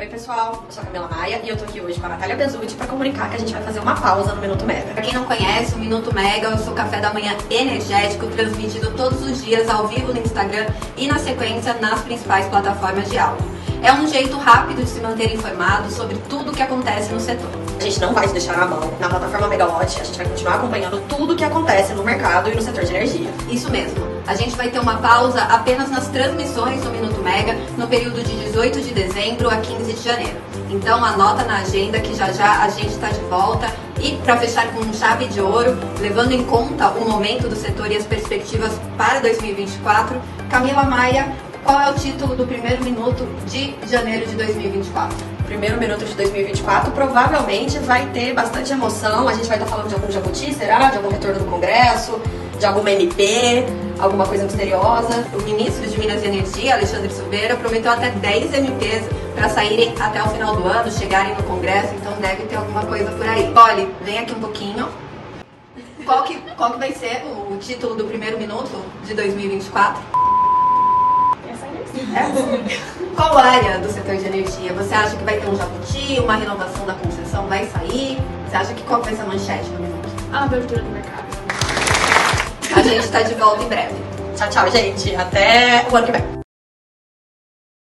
Oi pessoal, eu sou a Camila Maia e eu tô aqui hoje com a Natália Bezutti para comunicar que a gente vai fazer uma pausa no Minuto Mega. Pra quem não conhece, o Minuto Mega é o seu café da manhã energético, transmitido todos os dias ao vivo no Instagram e na sequência nas principais plataformas de áudio. É um jeito rápido de se manter informado sobre tudo o que acontece no setor. A gente não vai te deixar na mão. Na plataforma Megawatt, a gente vai continuar acompanhando tudo o que acontece no mercado e no setor de energia. Isso mesmo. A gente vai ter uma pausa apenas nas transmissões do Minuto Mega no período de 18 de dezembro a 15 de janeiro. Então anota na agenda que já já a gente está de volta e para fechar com chave de ouro, levando em conta o momento do setor e as perspectivas para 2024, Camila Maia, qual é o título do primeiro minuto de janeiro de 2024? Primeiro minuto de 2024 provavelmente vai ter bastante emoção. A gente vai estar falando de algum jabuti, será? De algum retorno do Congresso, de alguma MP, alguma coisa misteriosa. O ministro de Minas e Energia, Alexandre Silveira, prometeu até 10 MPs para saírem até o final do ano, chegarem no Congresso, então deve ter alguma coisa por aí. Olha, vem aqui um pouquinho. Qual que, qual que vai ser o título do primeiro minuto de 2024? É. Qual área do setor de energia? Você acha que vai ter um jabuti, uma renovação da concessão vai sair? Você acha que qual vai ser a manchete no minuto? A abertura do mercado. A gente está de volta em breve. Tchau, tchau, gente. Até o ano que vem.